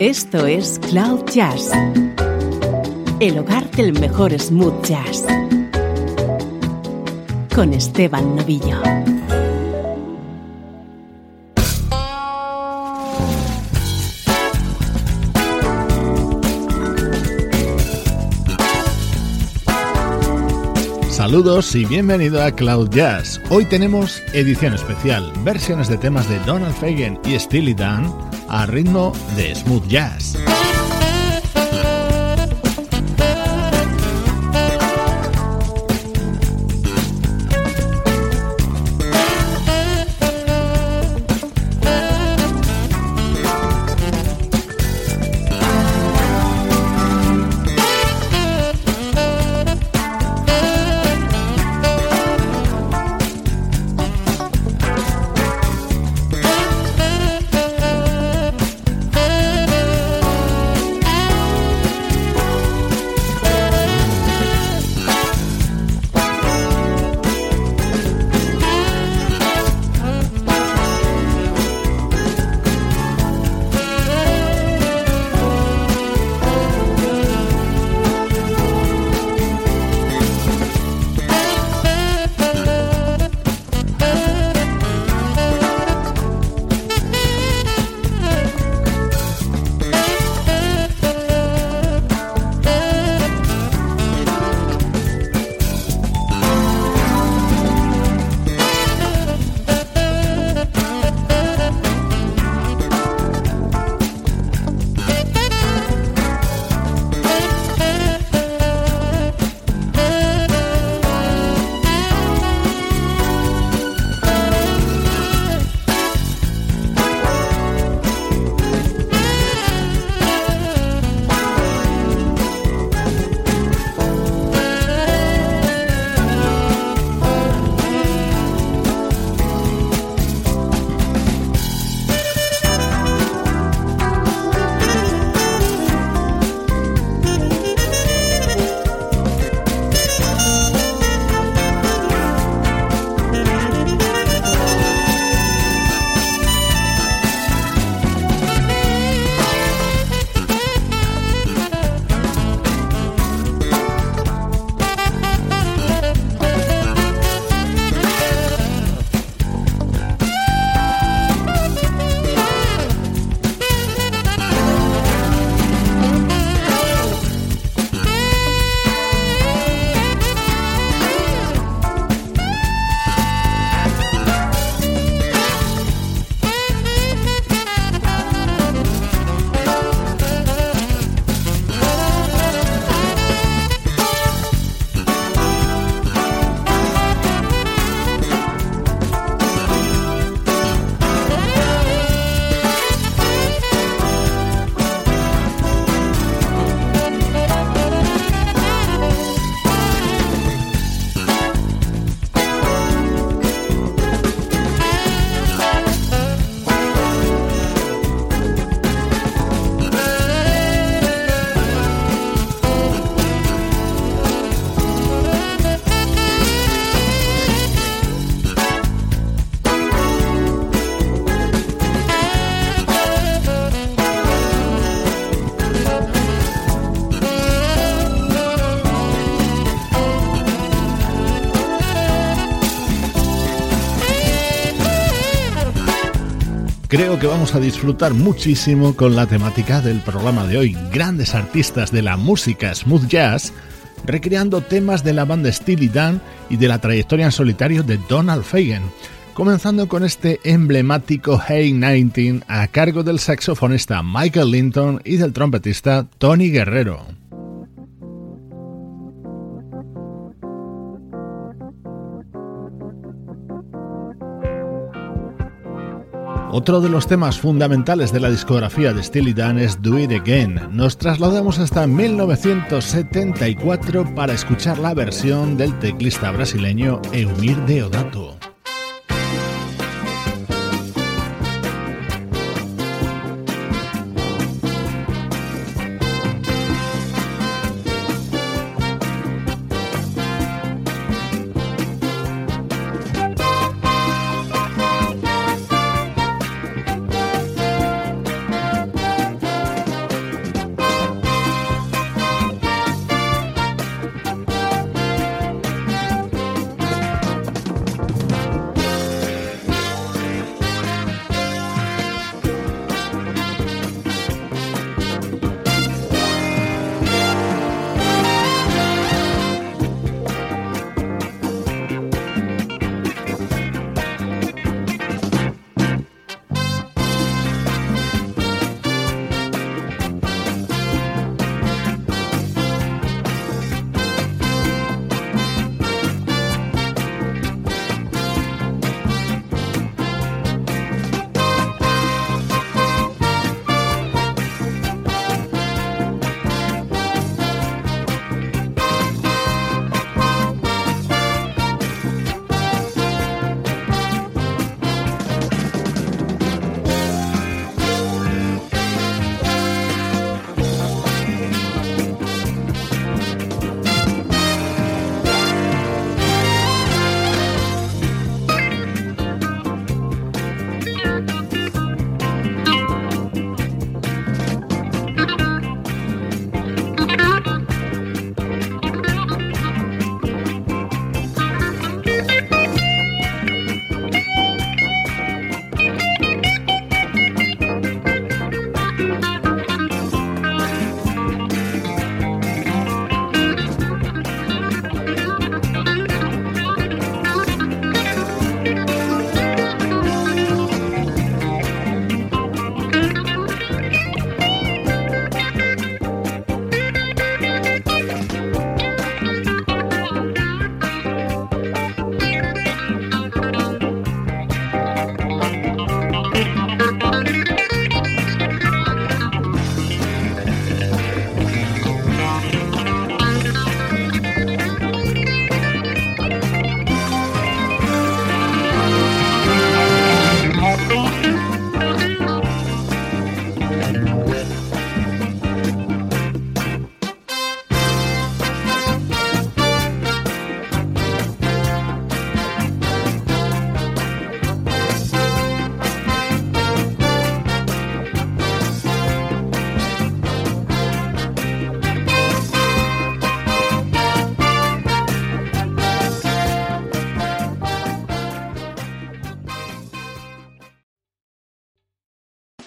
Esto es Cloud Jazz, el hogar del mejor smooth jazz, con Esteban Novillo. Saludos y bienvenido a Cloud Jazz. Hoy tenemos edición especial, versiones de temas de Donald Fagen y Steely Dan a ritmo de smooth jazz. Creo que vamos a disfrutar muchísimo con la temática del programa de hoy. Grandes artistas de la música smooth jazz recreando temas de la banda Steely Dan y de la trayectoria en solitario de Donald Fagen. Comenzando con este emblemático Hey 19 a cargo del saxofonista Michael Linton y del trompetista Tony Guerrero. Otro de los temas fundamentales de la discografía de Steely Dan es Do It Again. Nos trasladamos hasta 1974 para escuchar la versión del teclista brasileño Eumir Deodato.